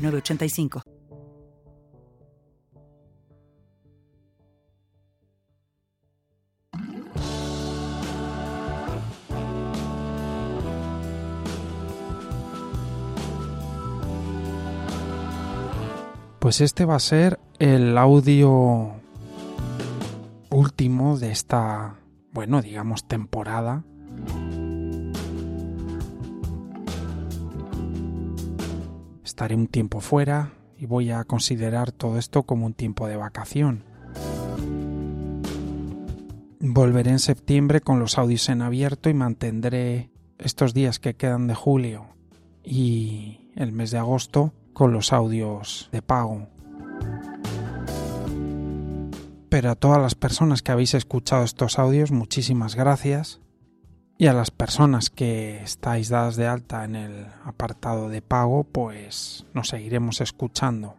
985. Pues este va a ser el audio último de esta, bueno, digamos, temporada estaré un tiempo fuera y voy a considerar todo esto como un tiempo de vacación. Volveré en septiembre con los audios en abierto y mantendré estos días que quedan de julio y el mes de agosto con los audios de pago. Pero a todas las personas que habéis escuchado estos audios, muchísimas gracias y a las personas que estáis dadas de alta en el apartado de pago, pues nos seguiremos escuchando.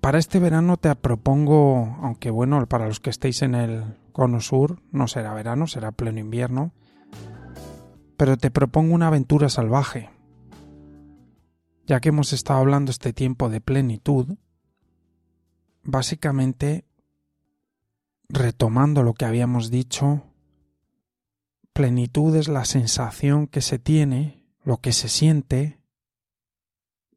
Para este verano te propongo, aunque bueno, para los que estéis en el cono sur, no será verano, será pleno invierno, pero te propongo una aventura salvaje. Ya que hemos estado hablando este tiempo de plenitud, básicamente retomando lo que habíamos dicho, plenitud es la sensación que se tiene, lo que se siente,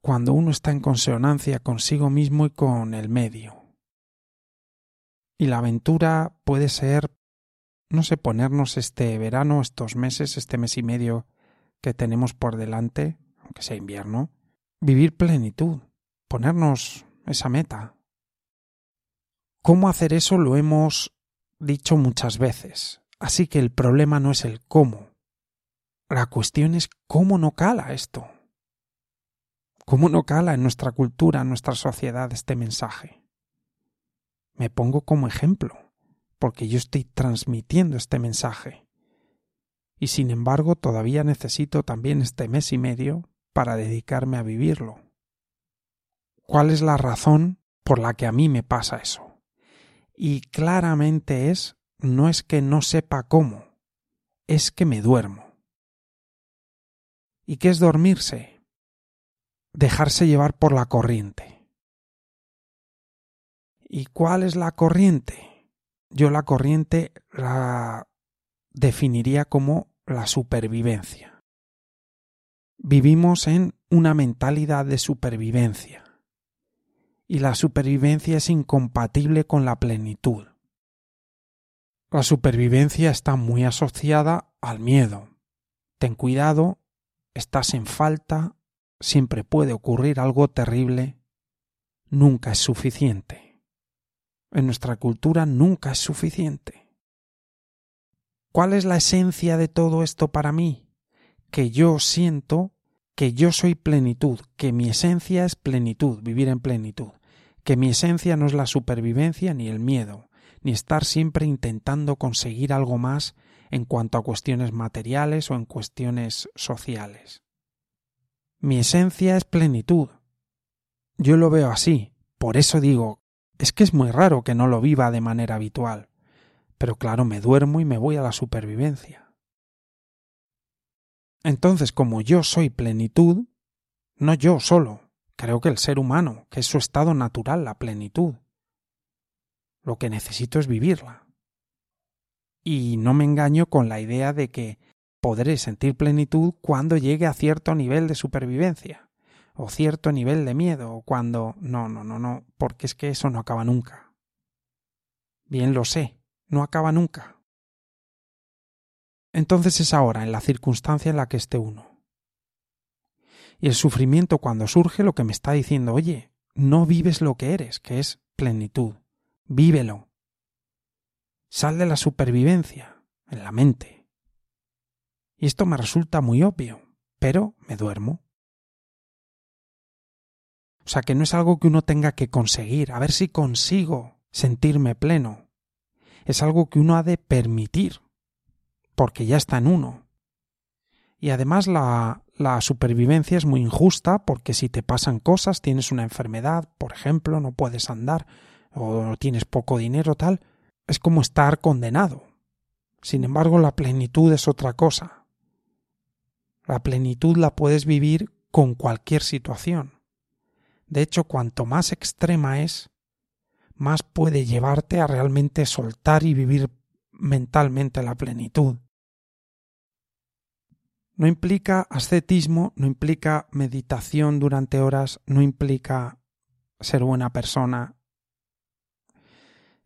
cuando uno está en consonancia consigo mismo y con el medio. Y la aventura puede ser, no sé, ponernos este verano, estos meses, este mes y medio que tenemos por delante, aunque sea invierno, vivir plenitud, ponernos esa meta, Cómo hacer eso lo hemos dicho muchas veces, así que el problema no es el cómo. La cuestión es cómo no cala esto. ¿Cómo no cala en nuestra cultura, en nuestra sociedad este mensaje? Me pongo como ejemplo, porque yo estoy transmitiendo este mensaje. Y sin embargo todavía necesito también este mes y medio para dedicarme a vivirlo. ¿Cuál es la razón por la que a mí me pasa eso? Y claramente es no es que no sepa cómo, es que me duermo. ¿Y qué es dormirse? Dejarse llevar por la corriente. ¿Y cuál es la corriente? Yo la corriente la definiría como la supervivencia. Vivimos en una mentalidad de supervivencia y la supervivencia es incompatible con la plenitud. La supervivencia está muy asociada al miedo. Ten cuidado, estás en falta, siempre puede ocurrir algo terrible, nunca es suficiente. En nuestra cultura nunca es suficiente. ¿Cuál es la esencia de todo esto para mí? Que yo siento que yo soy plenitud, que mi esencia es plenitud, vivir en plenitud, que mi esencia no es la supervivencia ni el miedo, ni estar siempre intentando conseguir algo más en cuanto a cuestiones materiales o en cuestiones sociales. Mi esencia es plenitud. Yo lo veo así, por eso digo, es que es muy raro que no lo viva de manera habitual, pero claro, me duermo y me voy a la supervivencia. Entonces, como yo soy plenitud, no yo solo, creo que el ser humano, que es su estado natural, la plenitud. Lo que necesito es vivirla. Y no me engaño con la idea de que podré sentir plenitud cuando llegue a cierto nivel de supervivencia, o cierto nivel de miedo, o cuando... No, no, no, no, porque es que eso no acaba nunca. Bien lo sé, no acaba nunca entonces es ahora, en la circunstancia en la que esté uno. Y el sufrimiento cuando surge lo que me está diciendo, oye, no vives lo que eres, que es plenitud, vívelo. Sal de la supervivencia, en la mente. Y esto me resulta muy obvio, pero me duermo. O sea que no es algo que uno tenga que conseguir, a ver si consigo sentirme pleno. Es algo que uno ha de permitir, porque ya está en uno. Y además la, la supervivencia es muy injusta porque si te pasan cosas, tienes una enfermedad, por ejemplo, no puedes andar, o tienes poco dinero, tal, es como estar condenado. Sin embargo, la plenitud es otra cosa. La plenitud la puedes vivir con cualquier situación. De hecho, cuanto más extrema es, más puede llevarte a realmente soltar y vivir mentalmente la plenitud. No implica ascetismo, no implica meditación durante horas, no implica ser buena persona.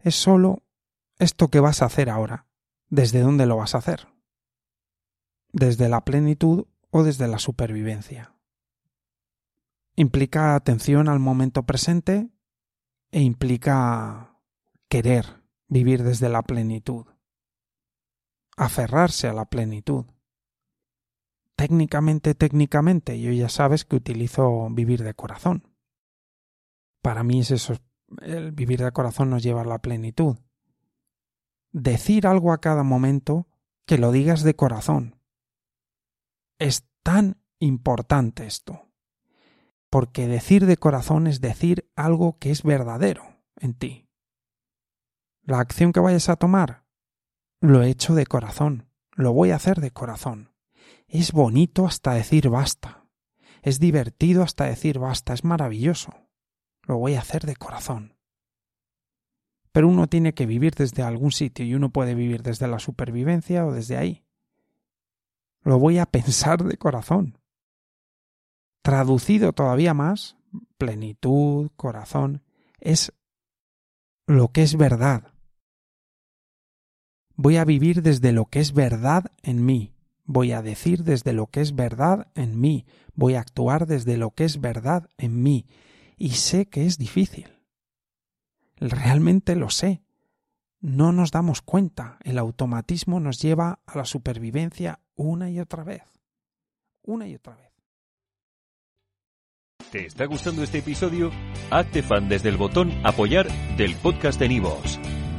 Es solo esto que vas a hacer ahora. ¿Desde dónde lo vas a hacer? ¿Desde la plenitud o desde la supervivencia? Implica atención al momento presente e implica querer vivir desde la plenitud, aferrarse a la plenitud. Técnicamente, técnicamente, yo ya sabes que utilizo vivir de corazón. Para mí es eso, el vivir de corazón nos lleva a la plenitud. Decir algo a cada momento que lo digas de corazón. Es tan importante esto porque decir de corazón es decir algo que es verdadero en ti. La acción que vayas a tomar, lo he hecho de corazón, lo voy a hacer de corazón. Es bonito hasta decir basta, es divertido hasta decir basta, es maravilloso, lo voy a hacer de corazón. Pero uno tiene que vivir desde algún sitio y uno puede vivir desde la supervivencia o desde ahí. Lo voy a pensar de corazón. Traducido todavía más, plenitud, corazón, es lo que es verdad. Voy a vivir desde lo que es verdad en mí. Voy a decir desde lo que es verdad en mí. Voy a actuar desde lo que es verdad en mí. Y sé que es difícil. Realmente lo sé. No nos damos cuenta. El automatismo nos lleva a la supervivencia una y otra vez. Una y otra vez. ¿Te está gustando este episodio? Hazte fan desde el botón Apoyar del podcast de Nivos.